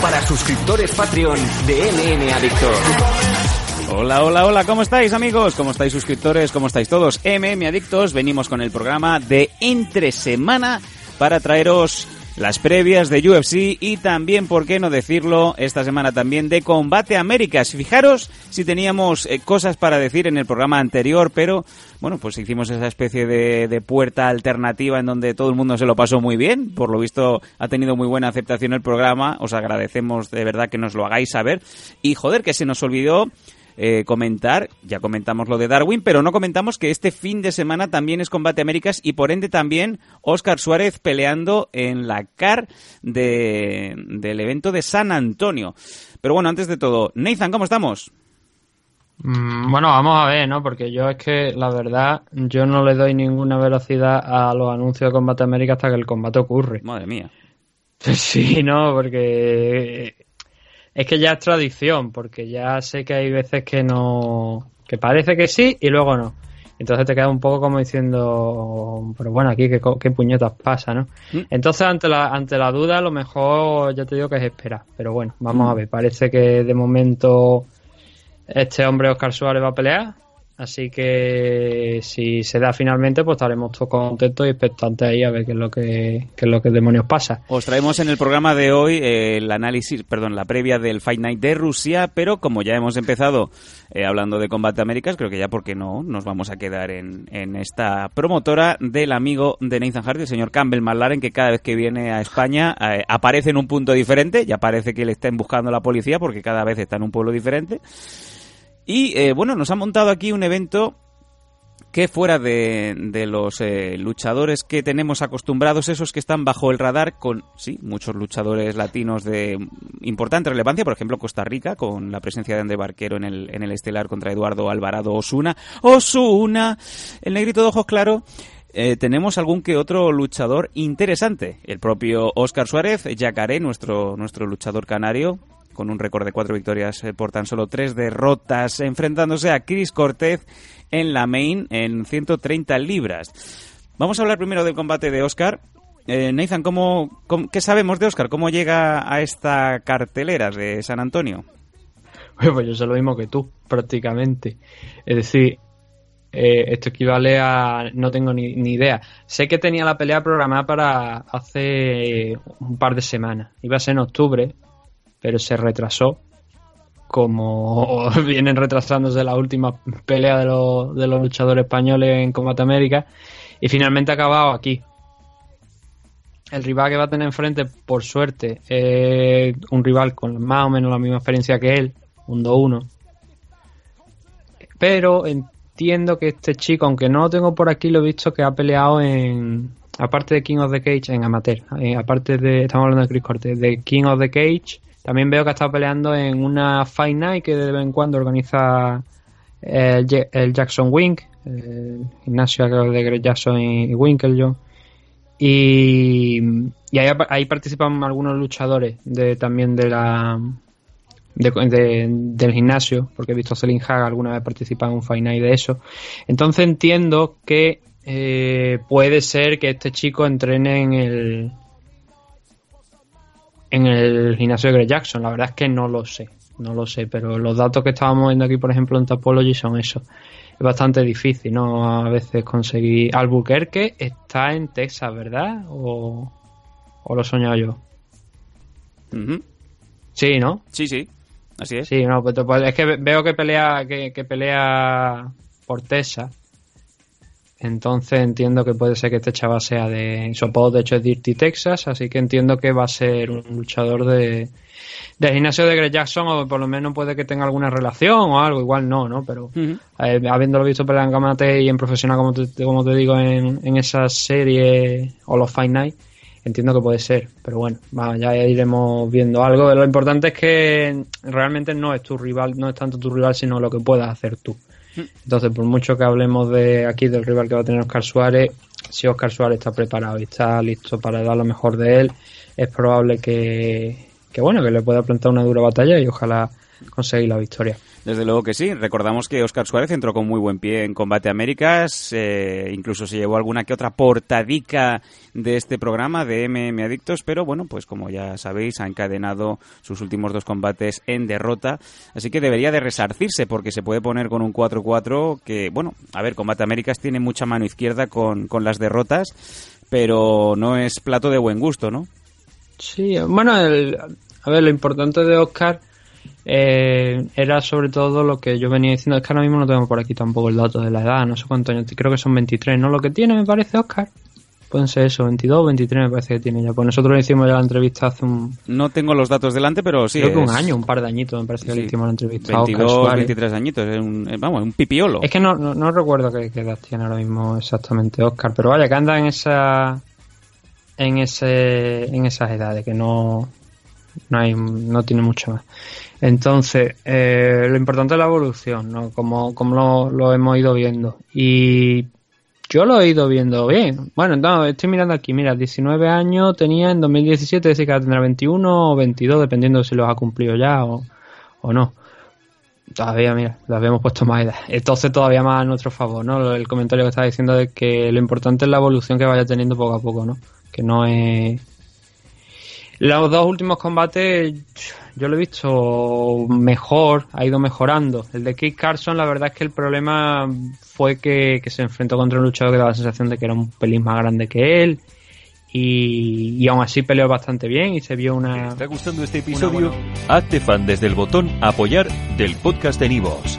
para suscriptores Patreon de MM Adictos. Hola, hola, hola, ¿cómo estáis amigos? ¿Cómo estáis suscriptores? ¿Cómo estáis todos? MM Adictos, venimos con el programa de entre semana para traeros las previas de UFC y también, por qué no decirlo, esta semana también de Combate Américas. Fijaros si teníamos eh, cosas para decir en el programa anterior, pero bueno, pues hicimos esa especie de, de, puerta alternativa en donde todo el mundo se lo pasó muy bien. Por lo visto ha tenido muy buena aceptación el programa. Os agradecemos de verdad que nos lo hagáis saber. Y joder, que se nos olvidó eh, comentar, ya comentamos lo de Darwin, pero no comentamos que este fin de semana también es Combate Américas y por ende también Oscar Suárez peleando en la CAR de, del evento de San Antonio. Pero bueno, antes de todo, Nathan, ¿cómo estamos? Mm, bueno, vamos a ver, ¿no? Porque yo es que, la verdad, yo no le doy ninguna velocidad a los anuncios de Combate América hasta que el combate ocurre. Madre mía. Sí, no, porque es que ya es tradición, porque ya sé que hay veces que no. que parece que sí y luego no. Entonces te queda un poco como diciendo, pero bueno, aquí qué, qué puñetas pasa, ¿no? ¿Mm? Entonces ante la, ante la duda, lo mejor ya te digo que es esperar. Pero bueno, vamos ¿Mm? a ver. Parece que de momento este hombre Oscar Suárez va a pelear. Así que si se da finalmente, pues estaremos todos contentos y expectantes ahí a ver qué es lo que qué es lo que demonios pasa. Os traemos en el programa de hoy eh, el análisis, perdón, la previa del Fight Night de Rusia, pero como ya hemos empezado eh, hablando de Combate Américas, creo que ya porque no nos vamos a quedar en, en esta promotora del amigo de Nathan Hardy, el señor Campbell McLaren, que cada vez que viene a España eh, aparece en un punto diferente, ya parece que le estén buscando la policía porque cada vez está en un pueblo diferente. Y eh, bueno, nos ha montado aquí un evento que fuera de, de los eh, luchadores que tenemos acostumbrados, esos que están bajo el radar, con, sí, muchos luchadores latinos de importante relevancia, por ejemplo Costa Rica, con la presencia de André Barquero en el, en el estelar contra Eduardo Alvarado Osuna. Osuna, el negrito de ojos claro. Eh, tenemos algún que otro luchador interesante. El propio Oscar Suárez, Yacaré, nuestro, nuestro luchador canario, con un récord de cuatro victorias eh, por tan solo tres derrotas, enfrentándose a Chris Cortez en la main en 130 libras. Vamos a hablar primero del combate de Oscar. Eh, Nathan, ¿cómo, qué sabemos de Oscar? ¿Cómo llega a esta cartelera de San Antonio? Pues yo sé lo mismo que tú, prácticamente. Es decir, eh, esto equivale a... no tengo ni, ni, idea. Sé que tenía la pelea programada para hace un par de semanas. Iba a ser en octubre, pero se retrasó como vienen retrasándose la última pelea de, los, luchadores españoles en Combate América y finalmente ha acabado aquí. El rival que va a tener enfrente, por suerte, es un rival con más o menos la misma experiencia que él, un 2-1. Pero entiendo que este chico, aunque no lo tengo por aquí, lo he visto que ha peleado en, aparte de King of the Cage, en amateur, eh, aparte de, estamos hablando de Chris Cortez, de King of the Cage, también veo que ha estado peleando en una Fight Night que de vez en cuando organiza el, el Jackson Wink, el gimnasio de Greg Jackson y Winklejohn. Y, y ahí, participan algunos luchadores de también de la de, del gimnasio, porque he visto a Celine Haga alguna vez participar en un Fight Night de eso. Entonces entiendo que eh, puede ser que este chico entrene en el en el gimnasio de Greg Jackson. La verdad es que no lo sé, no lo sé, pero los datos que estábamos viendo aquí, por ejemplo, en Topology son eso. Es bastante difícil, ¿no? A veces conseguir. Albuquerque está en Texas, ¿verdad? ¿O, o lo he soñado yo? Uh -huh. Sí, ¿no? Sí, sí. Así es. Sí, no, pues, pues es que veo que pelea, que, que pelea por Texas. Entonces entiendo que puede ser que este chaval sea de Isopod, de hecho es Dirty Texas, así que entiendo que va a ser un luchador de del gimnasio de Greg Jackson o por lo menos puede que tenga alguna relación o algo, igual no, ¿no? Pero uh -huh. eh, habiéndolo visto pelear en Gamate y en profesional, como te, como te digo, en, en esa serie o los Fight Night, entiendo que puede ser, pero bueno, ya iremos viendo algo. Lo importante es que realmente no es tu rival, no es tanto tu rival, sino lo que puedas hacer tú. Entonces, por mucho que hablemos de aquí del rival que va a tener Oscar Suárez, si Oscar Suárez está preparado y está listo para dar lo mejor de él, es probable que, que bueno, que le pueda plantar una dura batalla y ojalá conseguir la victoria. Desde luego que sí. Recordamos que Oscar Suárez entró con muy buen pie en Combate Américas, eh, incluso se llevó alguna que otra portadica de este programa de MM Adictos, pero bueno, pues como ya sabéis, ha encadenado sus últimos dos combates en derrota, así que debería de resarcirse porque se puede poner con un 4-4 que, bueno, a ver, Combate Américas tiene mucha mano izquierda con, con las derrotas, pero no es plato de buen gusto, ¿no? Sí, bueno, a ver, lo importante de Oscar eh, era sobre todo lo que yo venía diciendo. Es que ahora mismo no tengo por aquí tampoco el dato de la edad, no sé cuántos años, creo que son 23, ¿no? Lo que tiene, me parece, Oscar. Pueden ser eso, 22 o 23 me parece que tiene ya. Pues nosotros le hicimos ya la entrevista hace un... No tengo los datos delante, pero sí. Creo que un año, un par de añitos me parece que le hicimos la entrevista. 22, 23 añitos, es un, eh, vamos, un pipiolo. Es que no, no, recuerdo qué, qué, edad tiene ahora mismo exactamente Oscar, pero vaya, que anda en esa... En, ese, en esas edades, que no, no, hay, no tiene mucho más. Entonces, eh, lo importante es la evolución, ¿no? Como, como lo, hemos ido viendo. Y yo lo he ido viendo bien. Bueno, no, estoy mirando aquí, mira, 19 años tenía en 2017, decir que tendrá 21 o 22, dependiendo si los ha cumplido ya o, o no. Todavía, mira, lo habíamos puesto más edad. Entonces todavía más a nuestro favor, ¿no? El comentario que estaba diciendo de que lo importante es la evolución que vaya teniendo poco a poco, ¿no? Que no es los dos últimos combates yo lo he visto mejor, ha ido mejorando. El de Keith Carson, la verdad es que el problema fue que, se enfrentó contra un luchador que daba la sensación de que era un pelín más grande que él. Y, y aún así peleó bastante bien y se vio una. ¿Te está gustando este episodio? Hazte fan desde el botón Apoyar del podcast de Nivos.